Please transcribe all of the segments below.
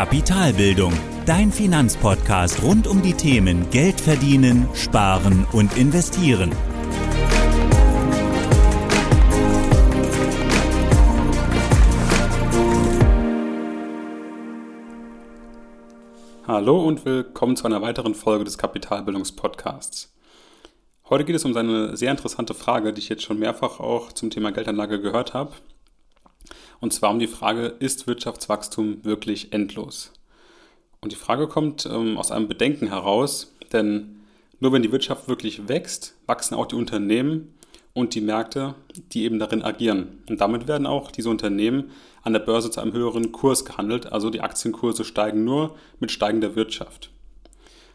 Kapitalbildung, dein Finanzpodcast rund um die Themen Geld verdienen, sparen und investieren. Hallo und willkommen zu einer weiteren Folge des Kapitalbildungspodcasts. Heute geht es um eine sehr interessante Frage, die ich jetzt schon mehrfach auch zum Thema Geldanlage gehört habe. Und zwar um die Frage, ist Wirtschaftswachstum wirklich endlos? Und die Frage kommt ähm, aus einem Bedenken heraus, denn nur wenn die Wirtschaft wirklich wächst, wachsen auch die Unternehmen und die Märkte, die eben darin agieren. Und damit werden auch diese Unternehmen an der Börse zu einem höheren Kurs gehandelt, also die Aktienkurse steigen nur mit steigender Wirtschaft.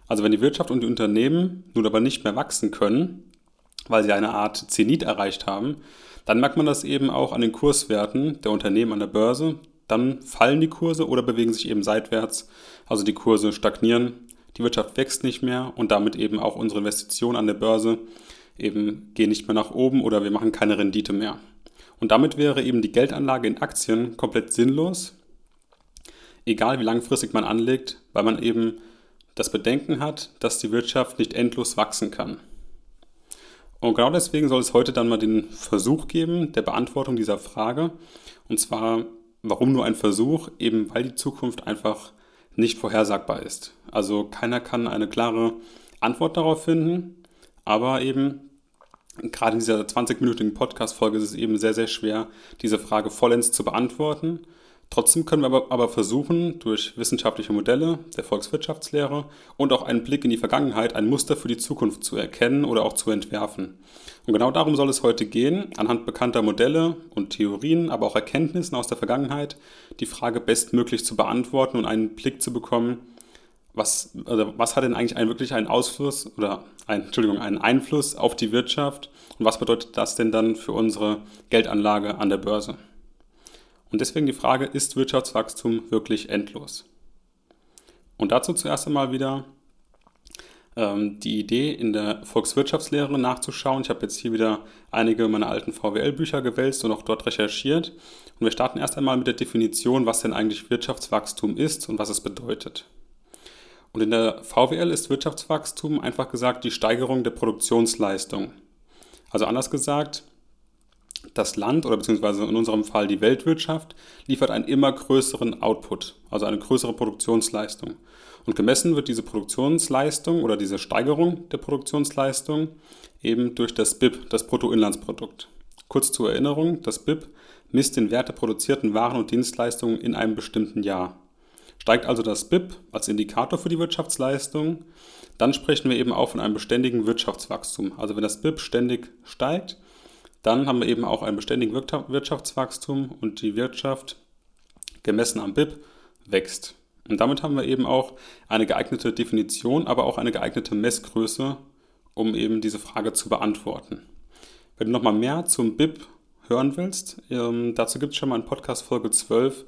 Also wenn die Wirtschaft und die Unternehmen nun aber nicht mehr wachsen können, weil sie eine Art Zenit erreicht haben, dann merkt man das eben auch an den Kurswerten der Unternehmen an der Börse. Dann fallen die Kurse oder bewegen sich eben seitwärts. Also die Kurse stagnieren, die Wirtschaft wächst nicht mehr und damit eben auch unsere Investitionen an der Börse eben gehen nicht mehr nach oben oder wir machen keine Rendite mehr. Und damit wäre eben die Geldanlage in Aktien komplett sinnlos, egal wie langfristig man anlegt, weil man eben das Bedenken hat, dass die Wirtschaft nicht endlos wachsen kann. Und genau deswegen soll es heute dann mal den Versuch geben der Beantwortung dieser Frage. Und zwar, warum nur ein Versuch? Eben weil die Zukunft einfach nicht vorhersagbar ist. Also keiner kann eine klare Antwort darauf finden, aber eben gerade in dieser 20-minütigen Podcast-Folge ist es eben sehr, sehr schwer, diese Frage vollends zu beantworten. Trotzdem können wir aber, versuchen, durch wissenschaftliche Modelle der Volkswirtschaftslehre und auch einen Blick in die Vergangenheit ein Muster für die Zukunft zu erkennen oder auch zu entwerfen. Und genau darum soll es heute gehen, anhand bekannter Modelle und Theorien, aber auch Erkenntnissen aus der Vergangenheit, die Frage bestmöglich zu beantworten und einen Blick zu bekommen, was, also was hat denn eigentlich einen, wirklich einen Ausfluss oder ein, Entschuldigung, einen Einfluss auf die Wirtschaft und was bedeutet das denn dann für unsere Geldanlage an der Börse? Und deswegen die Frage, ist Wirtschaftswachstum wirklich endlos? Und dazu zuerst einmal wieder ähm, die Idee, in der Volkswirtschaftslehre nachzuschauen. Ich habe jetzt hier wieder einige meiner alten VWL-Bücher gewälzt und auch dort recherchiert. Und wir starten erst einmal mit der Definition, was denn eigentlich Wirtschaftswachstum ist und was es bedeutet. Und in der VWL ist Wirtschaftswachstum einfach gesagt die Steigerung der Produktionsleistung. Also anders gesagt, das Land oder beziehungsweise in unserem Fall die Weltwirtschaft liefert einen immer größeren Output, also eine größere Produktionsleistung. Und gemessen wird diese Produktionsleistung oder diese Steigerung der Produktionsleistung eben durch das BIP, das Bruttoinlandsprodukt. Kurz zur Erinnerung, das BIP misst den Wert der produzierten Waren und Dienstleistungen in einem bestimmten Jahr. Steigt also das BIP als Indikator für die Wirtschaftsleistung, dann sprechen wir eben auch von einem beständigen Wirtschaftswachstum. Also wenn das BIP ständig steigt, dann haben wir eben auch einen beständigen Wirtschaftswachstum und die Wirtschaft, gemessen am BIP, wächst. Und damit haben wir eben auch eine geeignete Definition, aber auch eine geeignete Messgröße, um eben diese Frage zu beantworten. Wenn du nochmal mehr zum BIP hören willst, ähm, dazu gibt es schon mal in Podcast Folge 12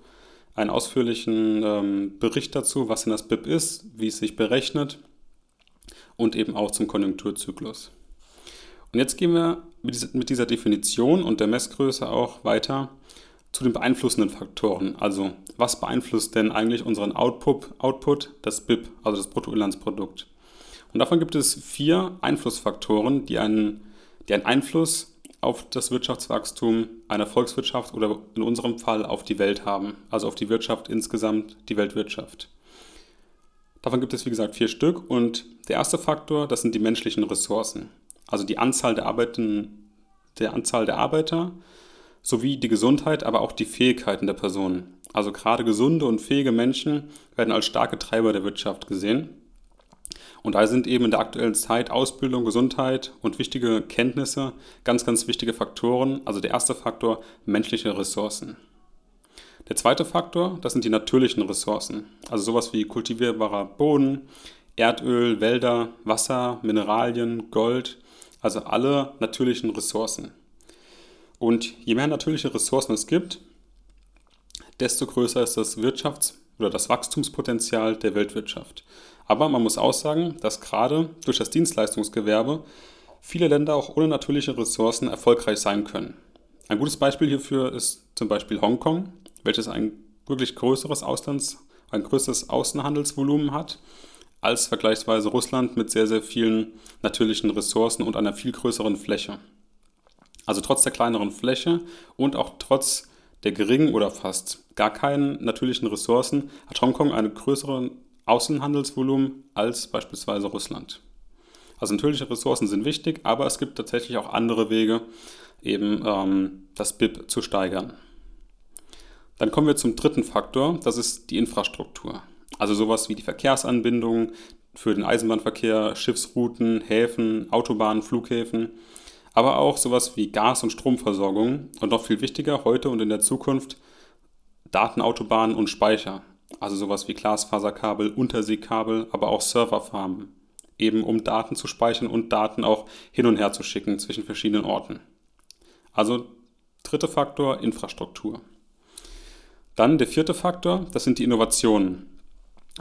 einen ausführlichen ähm, Bericht dazu, was denn das BIP ist, wie es sich berechnet und eben auch zum Konjunkturzyklus. Und jetzt gehen wir mit dieser Definition und der Messgröße auch weiter zu den beeinflussenden Faktoren. Also was beeinflusst denn eigentlich unseren Output, Output das BIP, also das Bruttoinlandsprodukt? Und davon gibt es vier Einflussfaktoren, die einen, die einen Einfluss auf das Wirtschaftswachstum einer Volkswirtschaft oder in unserem Fall auf die Welt haben, also auf die Wirtschaft insgesamt, die Weltwirtschaft. Davon gibt es wie gesagt vier Stück und der erste Faktor, das sind die menschlichen Ressourcen also die Anzahl der, Arbeiten, der Anzahl der Arbeiter sowie die Gesundheit, aber auch die Fähigkeiten der Personen. Also gerade gesunde und fähige Menschen werden als starke Treiber der Wirtschaft gesehen. Und da sind eben in der aktuellen Zeit Ausbildung, Gesundheit und wichtige Kenntnisse ganz, ganz wichtige Faktoren. Also der erste Faktor, menschliche Ressourcen. Der zweite Faktor, das sind die natürlichen Ressourcen. Also sowas wie kultivierbarer Boden, Erdöl, Wälder, Wasser, Mineralien, Gold also alle natürlichen Ressourcen. Und je mehr natürliche Ressourcen es gibt, desto größer ist das Wirtschafts- oder das Wachstumspotenzial der Weltwirtschaft. Aber man muss auch sagen, dass gerade durch das Dienstleistungsgewerbe viele Länder auch ohne natürliche Ressourcen erfolgreich sein können. Ein gutes Beispiel hierfür ist zum Beispiel Hongkong, welches ein wirklich größeres Auslands- ein größeres Außenhandelsvolumen hat als vergleichsweise Russland mit sehr, sehr vielen natürlichen Ressourcen und einer viel größeren Fläche. Also trotz der kleineren Fläche und auch trotz der geringen oder fast gar keinen natürlichen Ressourcen hat Hongkong einen größeren Außenhandelsvolumen als beispielsweise Russland. Also natürliche Ressourcen sind wichtig, aber es gibt tatsächlich auch andere Wege, eben ähm, das BIP zu steigern. Dann kommen wir zum dritten Faktor, das ist die Infrastruktur. Also sowas wie die Verkehrsanbindung für den Eisenbahnverkehr, Schiffsrouten, Häfen, Autobahnen, Flughäfen, aber auch sowas wie Gas- und Stromversorgung und noch viel wichtiger heute und in der Zukunft Datenautobahnen und Speicher. Also sowas wie Glasfaserkabel, Unterseekabel, aber auch Serverfarmen. Eben um Daten zu speichern und Daten auch hin und her zu schicken zwischen verschiedenen Orten. Also dritter Faktor, Infrastruktur. Dann der vierte Faktor, das sind die Innovationen.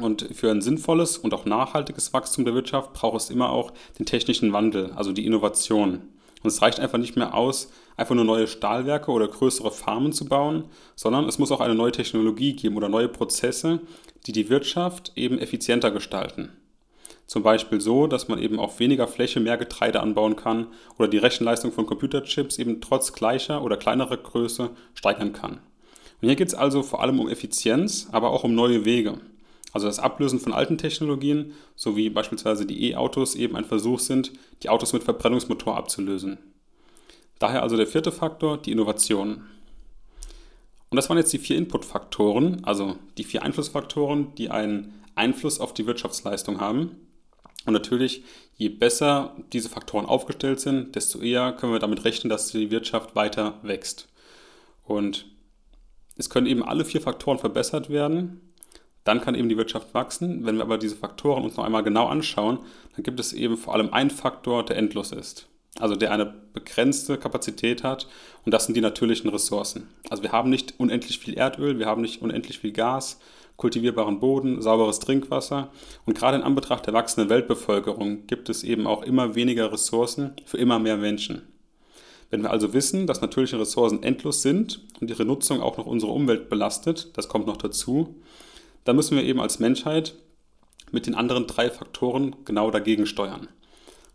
Und für ein sinnvolles und auch nachhaltiges Wachstum der Wirtschaft braucht es immer auch den technischen Wandel, also die Innovation. Und es reicht einfach nicht mehr aus, einfach nur neue Stahlwerke oder größere Farmen zu bauen, sondern es muss auch eine neue Technologie geben oder neue Prozesse, die die Wirtschaft eben effizienter gestalten. Zum Beispiel so, dass man eben auf weniger Fläche mehr Getreide anbauen kann oder die Rechenleistung von Computerchips eben trotz gleicher oder kleinerer Größe steigern kann. Und hier geht es also vor allem um Effizienz, aber auch um neue Wege. Also das Ablösen von alten Technologien, so wie beispielsweise die E-Autos eben ein Versuch sind, die Autos mit Verbrennungsmotor abzulösen. Daher also der vierte Faktor, die Innovation. Und das waren jetzt die vier Inputfaktoren, also die vier Einflussfaktoren, die einen Einfluss auf die Wirtschaftsleistung haben. Und natürlich, je besser diese Faktoren aufgestellt sind, desto eher können wir damit rechnen, dass die Wirtschaft weiter wächst. Und es können eben alle vier Faktoren verbessert werden. Dann kann eben die Wirtschaft wachsen. Wenn wir aber diese Faktoren uns noch einmal genau anschauen, dann gibt es eben vor allem einen Faktor, der endlos ist. Also der eine begrenzte Kapazität hat und das sind die natürlichen Ressourcen. Also wir haben nicht unendlich viel Erdöl, wir haben nicht unendlich viel Gas, kultivierbaren Boden, sauberes Trinkwasser. Und gerade in Anbetracht der wachsenden Weltbevölkerung gibt es eben auch immer weniger Ressourcen für immer mehr Menschen. Wenn wir also wissen, dass natürliche Ressourcen endlos sind und ihre Nutzung auch noch unsere Umwelt belastet, das kommt noch dazu, dann müssen wir eben als Menschheit mit den anderen drei Faktoren genau dagegen steuern.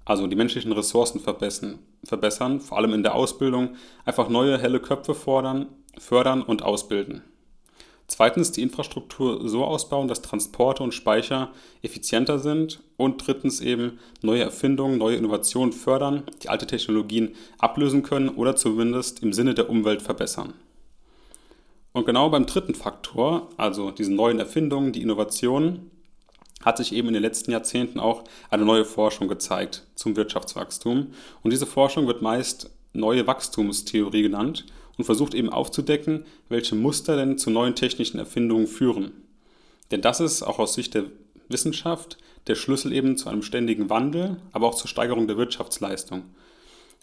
Also die menschlichen Ressourcen verbessern, verbessern, vor allem in der Ausbildung, einfach neue helle Köpfe fordern, fördern und ausbilden. Zweitens die Infrastruktur so ausbauen, dass Transporte und Speicher effizienter sind. Und drittens eben neue Erfindungen, neue Innovationen fördern, die alte Technologien ablösen können oder zumindest im Sinne der Umwelt verbessern. Und genau beim dritten Faktor, also diesen neuen Erfindungen, die Innovationen, hat sich eben in den letzten Jahrzehnten auch eine neue Forschung gezeigt zum Wirtschaftswachstum. Und diese Forschung wird meist neue Wachstumstheorie genannt und versucht eben aufzudecken, welche Muster denn zu neuen technischen Erfindungen führen. Denn das ist auch aus Sicht der Wissenschaft der Schlüssel eben zu einem ständigen Wandel, aber auch zur Steigerung der Wirtschaftsleistung.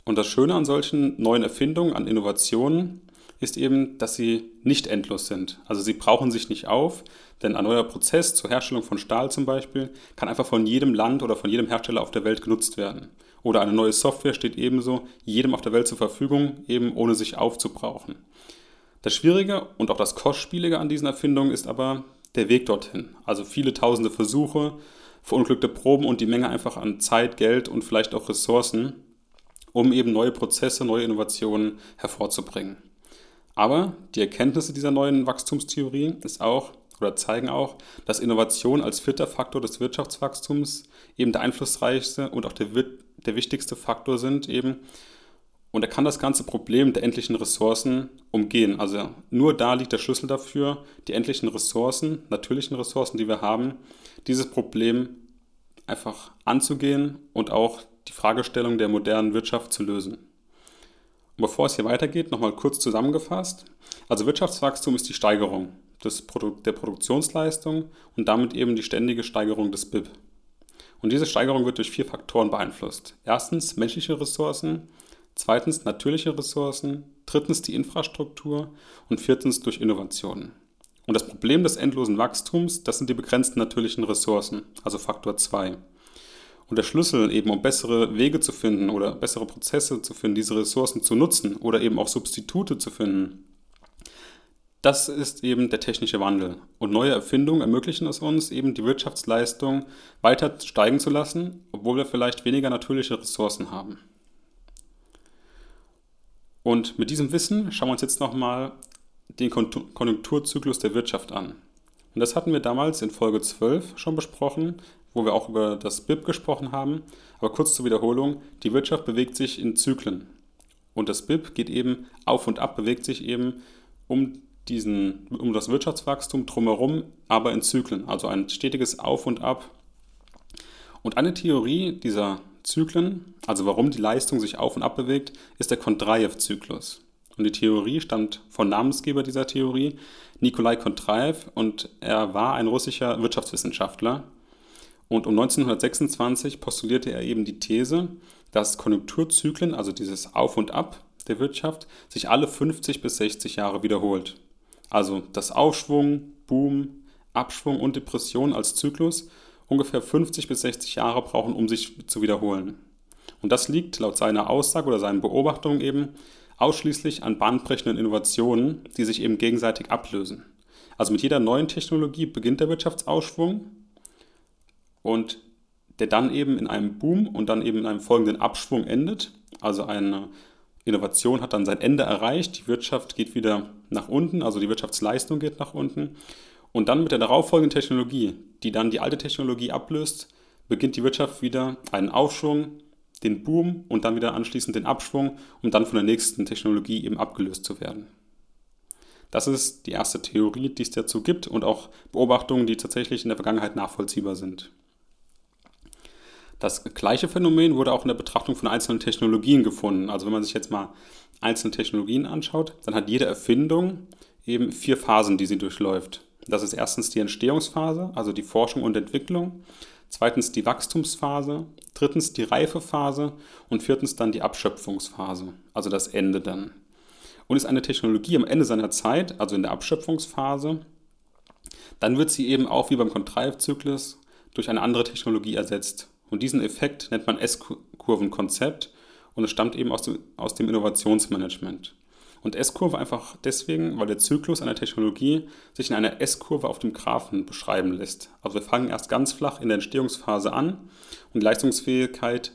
Und das Schöne an solchen neuen Erfindungen, an Innovationen, ist eben, dass sie nicht endlos sind. Also sie brauchen sich nicht auf, denn ein neuer Prozess zur Herstellung von Stahl zum Beispiel kann einfach von jedem Land oder von jedem Hersteller auf der Welt genutzt werden. Oder eine neue Software steht ebenso jedem auf der Welt zur Verfügung, eben ohne sich aufzubrauchen. Das Schwierige und auch das Kostspielige an diesen Erfindungen ist aber der Weg dorthin. Also viele tausende Versuche, verunglückte Proben und die Menge einfach an Zeit, Geld und vielleicht auch Ressourcen, um eben neue Prozesse, neue Innovationen hervorzubringen. Aber die Erkenntnisse dieser neuen Wachstumstheorie ist auch oder zeigen auch, dass Innovation als vierter Faktor des Wirtschaftswachstums eben der einflussreichste und auch der, der wichtigste Faktor sind eben. Und er kann das ganze Problem der endlichen Ressourcen umgehen. Also nur da liegt der Schlüssel dafür, die endlichen Ressourcen, natürlichen Ressourcen, die wir haben, dieses Problem einfach anzugehen und auch die Fragestellung der modernen Wirtschaft zu lösen. Und bevor es hier weitergeht, nochmal kurz zusammengefasst. Also Wirtschaftswachstum ist die Steigerung des Produ der Produktionsleistung und damit eben die ständige Steigerung des BIP. Und diese Steigerung wird durch vier Faktoren beeinflusst. Erstens menschliche Ressourcen, zweitens natürliche Ressourcen, drittens die Infrastruktur und viertens durch Innovationen. Und das Problem des endlosen Wachstums, das sind die begrenzten natürlichen Ressourcen, also Faktor 2. Und der Schlüssel eben, um bessere Wege zu finden oder bessere Prozesse zu finden, diese Ressourcen zu nutzen oder eben auch Substitute zu finden, das ist eben der technische Wandel. Und neue Erfindungen ermöglichen es uns, eben die Wirtschaftsleistung weiter steigen zu lassen, obwohl wir vielleicht weniger natürliche Ressourcen haben. Und mit diesem Wissen schauen wir uns jetzt nochmal den Konjunkturzyklus der Wirtschaft an. Und das hatten wir damals in Folge 12 schon besprochen, wo wir auch über das BIP gesprochen haben. Aber kurz zur Wiederholung, die Wirtschaft bewegt sich in Zyklen. Und das BIP geht eben auf und ab, bewegt sich eben um, diesen, um das Wirtschaftswachstum drumherum, aber in Zyklen. Also ein stetiges Auf und Ab. Und eine Theorie dieser Zyklen, also warum die Leistung sich auf und ab bewegt, ist der Kondratjew-Zyklus. Und die Theorie stammt von Namensgeber dieser Theorie, Nikolai Kondratjew, und er war ein russischer Wirtschaftswissenschaftler. Und um 1926 postulierte er eben die These, dass Konjunkturzyklen, also dieses Auf und Ab der Wirtschaft, sich alle 50 bis 60 Jahre wiederholt. Also das Aufschwung, Boom, Abschwung und Depression als Zyklus ungefähr 50 bis 60 Jahre brauchen, um sich zu wiederholen. Und das liegt laut seiner Aussage oder seinen Beobachtungen eben ausschließlich an bahnbrechenden Innovationen, die sich eben gegenseitig ablösen. Also mit jeder neuen Technologie beginnt der Wirtschaftsausschwung und der dann eben in einem Boom und dann eben in einem folgenden Abschwung endet. Also eine Innovation hat dann sein Ende erreicht, die Wirtschaft geht wieder nach unten, also die Wirtschaftsleistung geht nach unten. Und dann mit der darauffolgenden Technologie, die dann die alte Technologie ablöst, beginnt die Wirtschaft wieder einen Aufschwung, den Boom und dann wieder anschließend den Abschwung, um dann von der nächsten Technologie eben abgelöst zu werden. Das ist die erste Theorie, die es dazu gibt und auch Beobachtungen, die tatsächlich in der Vergangenheit nachvollziehbar sind. Das gleiche Phänomen wurde auch in der Betrachtung von einzelnen Technologien gefunden. Also wenn man sich jetzt mal einzelne Technologien anschaut, dann hat jede Erfindung eben vier Phasen, die sie durchläuft. Das ist erstens die Entstehungsphase, also die Forschung und Entwicklung, zweitens die Wachstumsphase, drittens die Reifephase und viertens dann die Abschöpfungsphase, also das Ende dann. Und ist eine Technologie am Ende seiner Zeit, also in der Abschöpfungsphase, dann wird sie eben auch wie beim Kontreivzyklus durch eine andere Technologie ersetzt. Und diesen Effekt nennt man S-Kurvenkonzept und es stammt eben aus dem, aus dem Innovationsmanagement. Und S-Kurve einfach deswegen, weil der Zyklus einer Technologie sich in einer S-Kurve auf dem Graphen beschreiben lässt. Also wir fangen erst ganz flach in der Entstehungsphase an und die Leistungsfähigkeit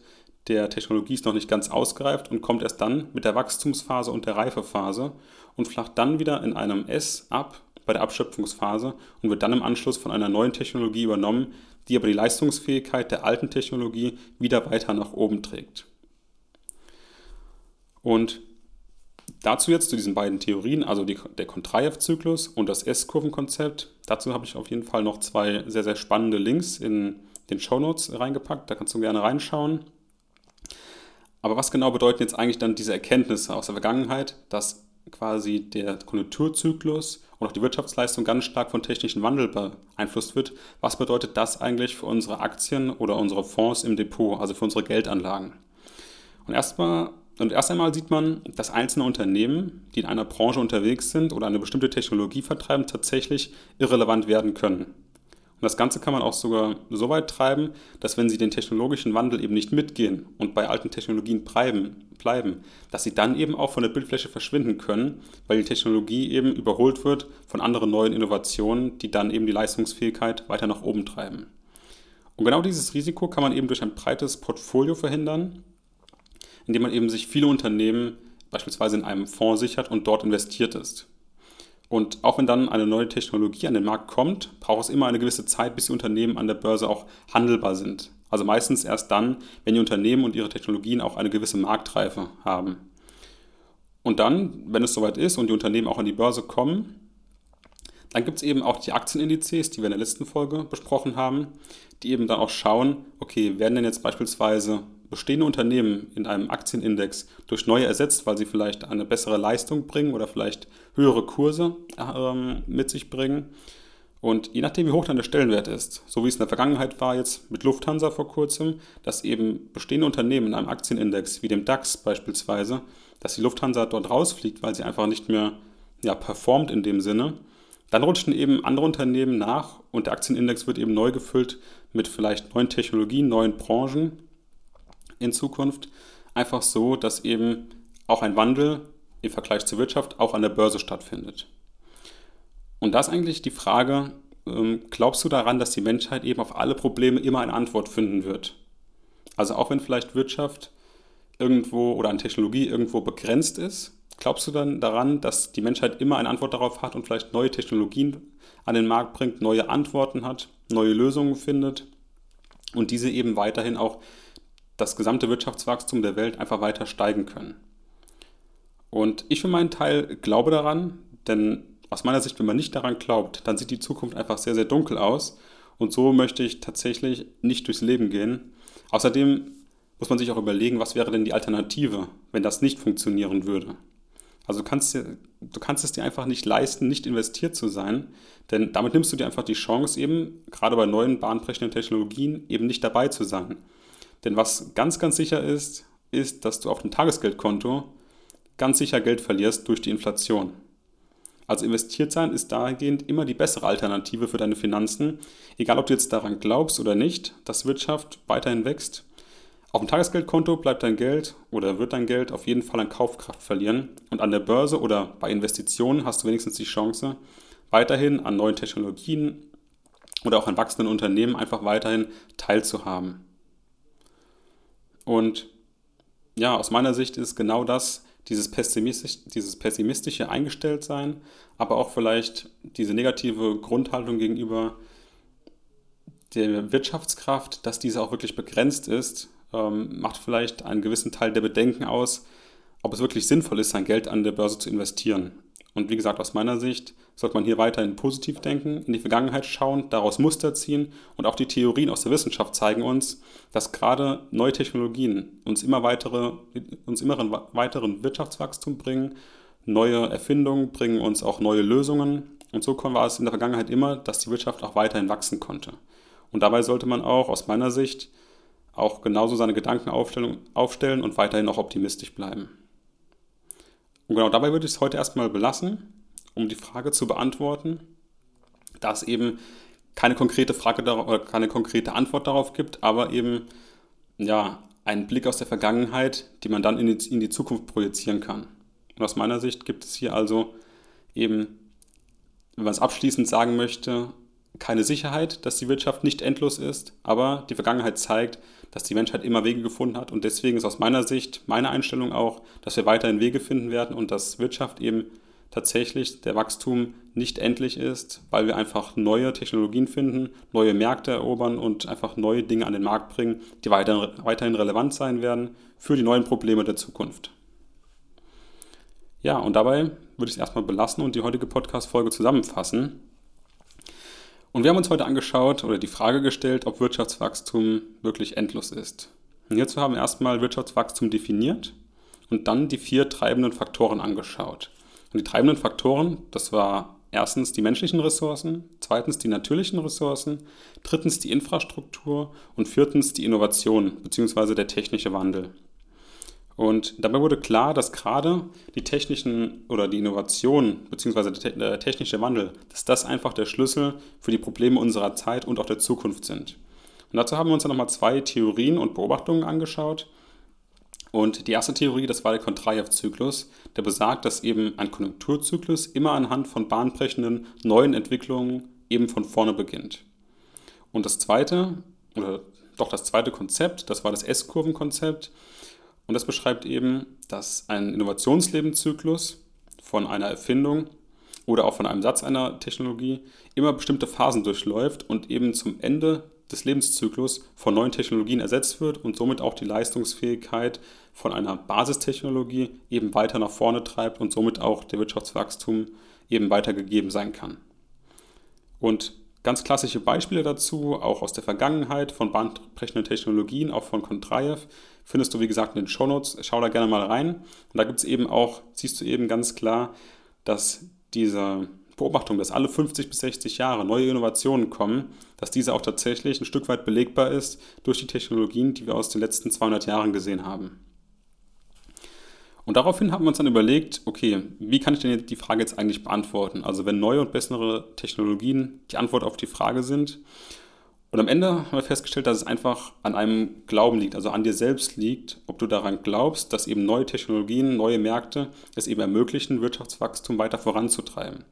der Technologie ist noch nicht ganz ausgereift und kommt erst dann mit der Wachstumsphase und der Reifephase und flacht dann wieder in einem S ab bei der Abschöpfungsphase und wird dann im Anschluss von einer neuen Technologie übernommen, die aber die Leistungsfähigkeit der alten Technologie wieder weiter nach oben trägt. Und dazu jetzt zu diesen beiden Theorien, also die, der Kontrajew-Zyklus und das S-Kurvenkonzept. Dazu habe ich auf jeden Fall noch zwei sehr, sehr spannende Links in den Show Notes reingepackt. Da kannst du gerne reinschauen. Aber was genau bedeuten jetzt eigentlich dann diese Erkenntnisse aus der Vergangenheit, dass quasi der Konjunkturzyklus auch die Wirtschaftsleistung ganz stark von technischen Wandel beeinflusst wird. Was bedeutet das eigentlich für unsere Aktien oder unsere Fonds im Depot, also für unsere Geldanlagen? Und erstmal und erst einmal sieht man, dass einzelne Unternehmen, die in einer Branche unterwegs sind oder eine bestimmte Technologie vertreiben, tatsächlich irrelevant werden können. Und das Ganze kann man auch sogar so weit treiben, dass wenn sie den technologischen Wandel eben nicht mitgehen und bei alten Technologien bleiben, bleiben, dass sie dann eben auch von der Bildfläche verschwinden können, weil die Technologie eben überholt wird von anderen neuen Innovationen, die dann eben die Leistungsfähigkeit weiter nach oben treiben. Und genau dieses Risiko kann man eben durch ein breites Portfolio verhindern, indem man eben sich viele Unternehmen beispielsweise in einem Fonds sichert und dort investiert ist. Und auch wenn dann eine neue Technologie an den Markt kommt, braucht es immer eine gewisse Zeit, bis die Unternehmen an der Börse auch handelbar sind. Also meistens erst dann, wenn die Unternehmen und ihre Technologien auch eine gewisse Marktreife haben. Und dann, wenn es soweit ist und die Unternehmen auch an die Börse kommen, dann gibt es eben auch die Aktienindizes, die wir in der letzten Folge besprochen haben, die eben dann auch schauen, okay, werden denn jetzt beispielsweise bestehende Unternehmen in einem Aktienindex durch neue ersetzt, weil sie vielleicht eine bessere Leistung bringen oder vielleicht höhere Kurse ähm, mit sich bringen. Und je nachdem, wie hoch dann der Stellenwert ist, so wie es in der Vergangenheit war jetzt mit Lufthansa vor kurzem, dass eben bestehende Unternehmen in einem Aktienindex wie dem DAX beispielsweise, dass die Lufthansa dort rausfliegt, weil sie einfach nicht mehr ja, performt in dem Sinne, dann rutschen eben andere Unternehmen nach und der Aktienindex wird eben neu gefüllt mit vielleicht neuen Technologien, neuen Branchen in Zukunft. Einfach so, dass eben auch ein Wandel im Vergleich zur Wirtschaft auch an der Börse stattfindet. Und da ist eigentlich die Frage, ähm, glaubst du daran, dass die Menschheit eben auf alle Probleme immer eine Antwort finden wird? Also auch wenn vielleicht Wirtschaft irgendwo oder an Technologie irgendwo begrenzt ist, glaubst du dann daran, dass die Menschheit immer eine Antwort darauf hat und vielleicht neue Technologien an den Markt bringt, neue Antworten hat, neue Lösungen findet und diese eben weiterhin auch das gesamte Wirtschaftswachstum der Welt einfach weiter steigen können? Und ich für meinen Teil glaube daran, denn aus meiner Sicht, wenn man nicht daran glaubt, dann sieht die Zukunft einfach sehr, sehr dunkel aus. Und so möchte ich tatsächlich nicht durchs Leben gehen. Außerdem muss man sich auch überlegen, was wäre denn die Alternative, wenn das nicht funktionieren würde. Also du kannst, du kannst es dir einfach nicht leisten, nicht investiert zu sein, denn damit nimmst du dir einfach die Chance, eben gerade bei neuen bahnbrechenden Technologien eben nicht dabei zu sein. Denn was ganz, ganz sicher ist, ist, dass du auf dem Tagesgeldkonto ganz sicher Geld verlierst durch die Inflation. Also investiert sein ist dahingehend immer die bessere Alternative für deine Finanzen, egal ob du jetzt daran glaubst oder nicht, dass Wirtschaft weiterhin wächst auf dem Tagesgeldkonto bleibt dein Geld oder wird dein Geld auf jeden Fall an Kaufkraft verlieren. Und an der Börse oder bei Investitionen hast du wenigstens die Chance, weiterhin an neuen Technologien oder auch an wachsenden Unternehmen einfach weiterhin teilzuhaben. Und ja, aus meiner Sicht ist genau das, dieses, pessimistisch, dieses pessimistische Eingestelltsein, aber auch vielleicht diese negative Grundhaltung gegenüber der Wirtschaftskraft, dass diese auch wirklich begrenzt ist ähm, macht vielleicht einen gewissen Teil der Bedenken aus, ob es wirklich sinnvoll ist, sein Geld an der Börse zu investieren. Und wie gesagt, aus meiner Sicht sollte man hier weiterhin positiv denken, in die Vergangenheit schauen, daraus Muster ziehen und auch die Theorien aus der Wissenschaft zeigen uns, dass gerade neue Technologien uns immer weitere, uns immer weiteren Wirtschaftswachstum bringen, neue Erfindungen bringen uns auch neue Lösungen und so war es in der Vergangenheit immer, dass die Wirtschaft auch weiterhin wachsen konnte. Und dabei sollte man auch aus meiner Sicht auch genauso seine Gedanken aufstellen und weiterhin auch optimistisch bleiben. Und genau dabei würde ich es heute erstmal belassen, um die Frage zu beantworten, da es eben keine konkrete Frage oder keine konkrete Antwort darauf gibt, aber eben ja, einen Blick aus der Vergangenheit, die man dann in die, in die Zukunft projizieren kann. Und aus meiner Sicht gibt es hier also eben, wenn man es abschließend sagen möchte, keine Sicherheit, dass die Wirtschaft nicht endlos ist, aber die Vergangenheit zeigt, dass die Menschheit immer Wege gefunden hat und deswegen ist aus meiner Sicht meine Einstellung auch, dass wir weiterhin Wege finden werden und dass Wirtschaft eben tatsächlich der Wachstum nicht endlich ist, weil wir einfach neue Technologien finden, neue Märkte erobern und einfach neue Dinge an den Markt bringen, die weiterhin relevant sein werden für die neuen Probleme der Zukunft. Ja, und dabei würde ich es erstmal belassen und die heutige Podcast-Folge zusammenfassen. Und wir haben uns heute angeschaut oder die Frage gestellt, ob Wirtschaftswachstum wirklich endlos ist. Und hierzu haben wir erstmal Wirtschaftswachstum definiert und dann die vier treibenden Faktoren angeschaut. Und die treibenden Faktoren, das war erstens die menschlichen Ressourcen, zweitens die natürlichen Ressourcen, drittens die Infrastruktur und viertens die Innovation bzw. der technische Wandel. Und dabei wurde klar, dass gerade die technischen oder die Innovation bzw. der technische Wandel, dass das einfach der Schlüssel für die Probleme unserer Zeit und auch der Zukunft sind. Und dazu haben wir uns dann nochmal zwei Theorien und Beobachtungen angeschaut. Und die erste Theorie, das war der Kontrajew-Zyklus, der besagt, dass eben ein Konjunkturzyklus immer anhand von bahnbrechenden neuen Entwicklungen eben von vorne beginnt. Und das zweite, oder doch das zweite Konzept, das war das S-Kurven-Konzept. Und das beschreibt eben, dass ein Innovationslebenszyklus von einer Erfindung oder auch von einem Satz einer Technologie immer bestimmte Phasen durchläuft und eben zum Ende des Lebenszyklus von neuen Technologien ersetzt wird und somit auch die Leistungsfähigkeit von einer Basistechnologie eben weiter nach vorne treibt und somit auch der Wirtschaftswachstum eben weiter gegeben sein kann. Und ganz klassische Beispiele dazu, auch aus der Vergangenheit von bahnbrechenden Technologien, auch von Kontrajew, findest du, wie gesagt, in den Shownotes. Schau da gerne mal rein. Und da gibt es eben auch, siehst du eben ganz klar, dass diese Beobachtung, dass alle 50 bis 60 Jahre neue Innovationen kommen, dass diese auch tatsächlich ein Stück weit belegbar ist durch die Technologien, die wir aus den letzten 200 Jahren gesehen haben. Und daraufhin haben wir uns dann überlegt, okay, wie kann ich denn die Frage jetzt eigentlich beantworten? Also wenn neue und bessere Technologien die Antwort auf die Frage sind und am Ende haben wir festgestellt, dass es einfach an einem Glauben liegt, also an dir selbst liegt, ob du daran glaubst, dass eben neue Technologien, neue Märkte es eben ermöglichen, Wirtschaftswachstum weiter voranzutreiben.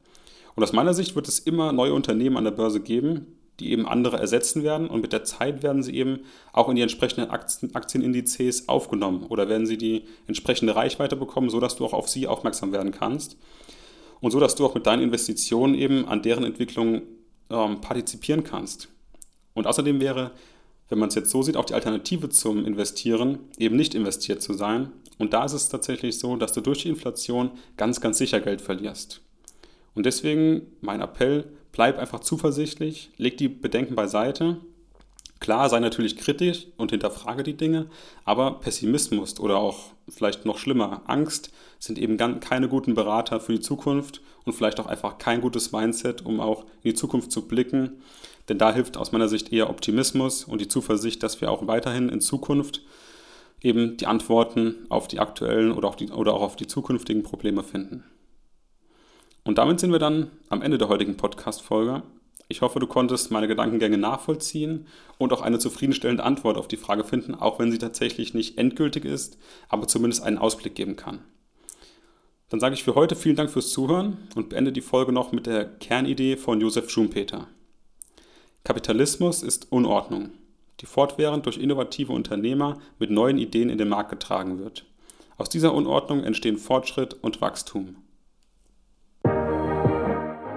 Und aus meiner Sicht wird es immer neue Unternehmen an der Börse geben, die eben andere ersetzen werden und mit der Zeit werden sie eben auch in die entsprechenden Aktien, Aktienindizes aufgenommen oder werden sie die entsprechende Reichweite bekommen, sodass du auch auf sie aufmerksam werden kannst und so, dass du auch mit deinen Investitionen eben an deren Entwicklung ähm, partizipieren kannst. Und außerdem wäre, wenn man es jetzt so sieht, auch die Alternative zum Investieren eben nicht investiert zu sein. Und da ist es tatsächlich so, dass du durch die Inflation ganz, ganz sicher Geld verlierst. Und deswegen mein Appell, bleib einfach zuversichtlich, leg die Bedenken beiseite. Klar, sei natürlich kritisch und hinterfrage die Dinge, aber Pessimismus oder auch vielleicht noch schlimmer, Angst sind eben keine guten Berater für die Zukunft und vielleicht auch einfach kein gutes Mindset, um auch in die Zukunft zu blicken. Denn da hilft aus meiner Sicht eher Optimismus und die Zuversicht, dass wir auch weiterhin in Zukunft eben die Antworten auf die aktuellen oder auch, die, oder auch auf die zukünftigen Probleme finden. Und damit sind wir dann am Ende der heutigen Podcast-Folge. Ich hoffe, du konntest meine Gedankengänge nachvollziehen und auch eine zufriedenstellende Antwort auf die Frage finden, auch wenn sie tatsächlich nicht endgültig ist, aber zumindest einen Ausblick geben kann. Dann sage ich für heute vielen Dank fürs Zuhören und beende die Folge noch mit der Kernidee von Josef Schumpeter. Kapitalismus ist Unordnung, die fortwährend durch innovative Unternehmer mit neuen Ideen in den Markt getragen wird. Aus dieser Unordnung entstehen Fortschritt und Wachstum.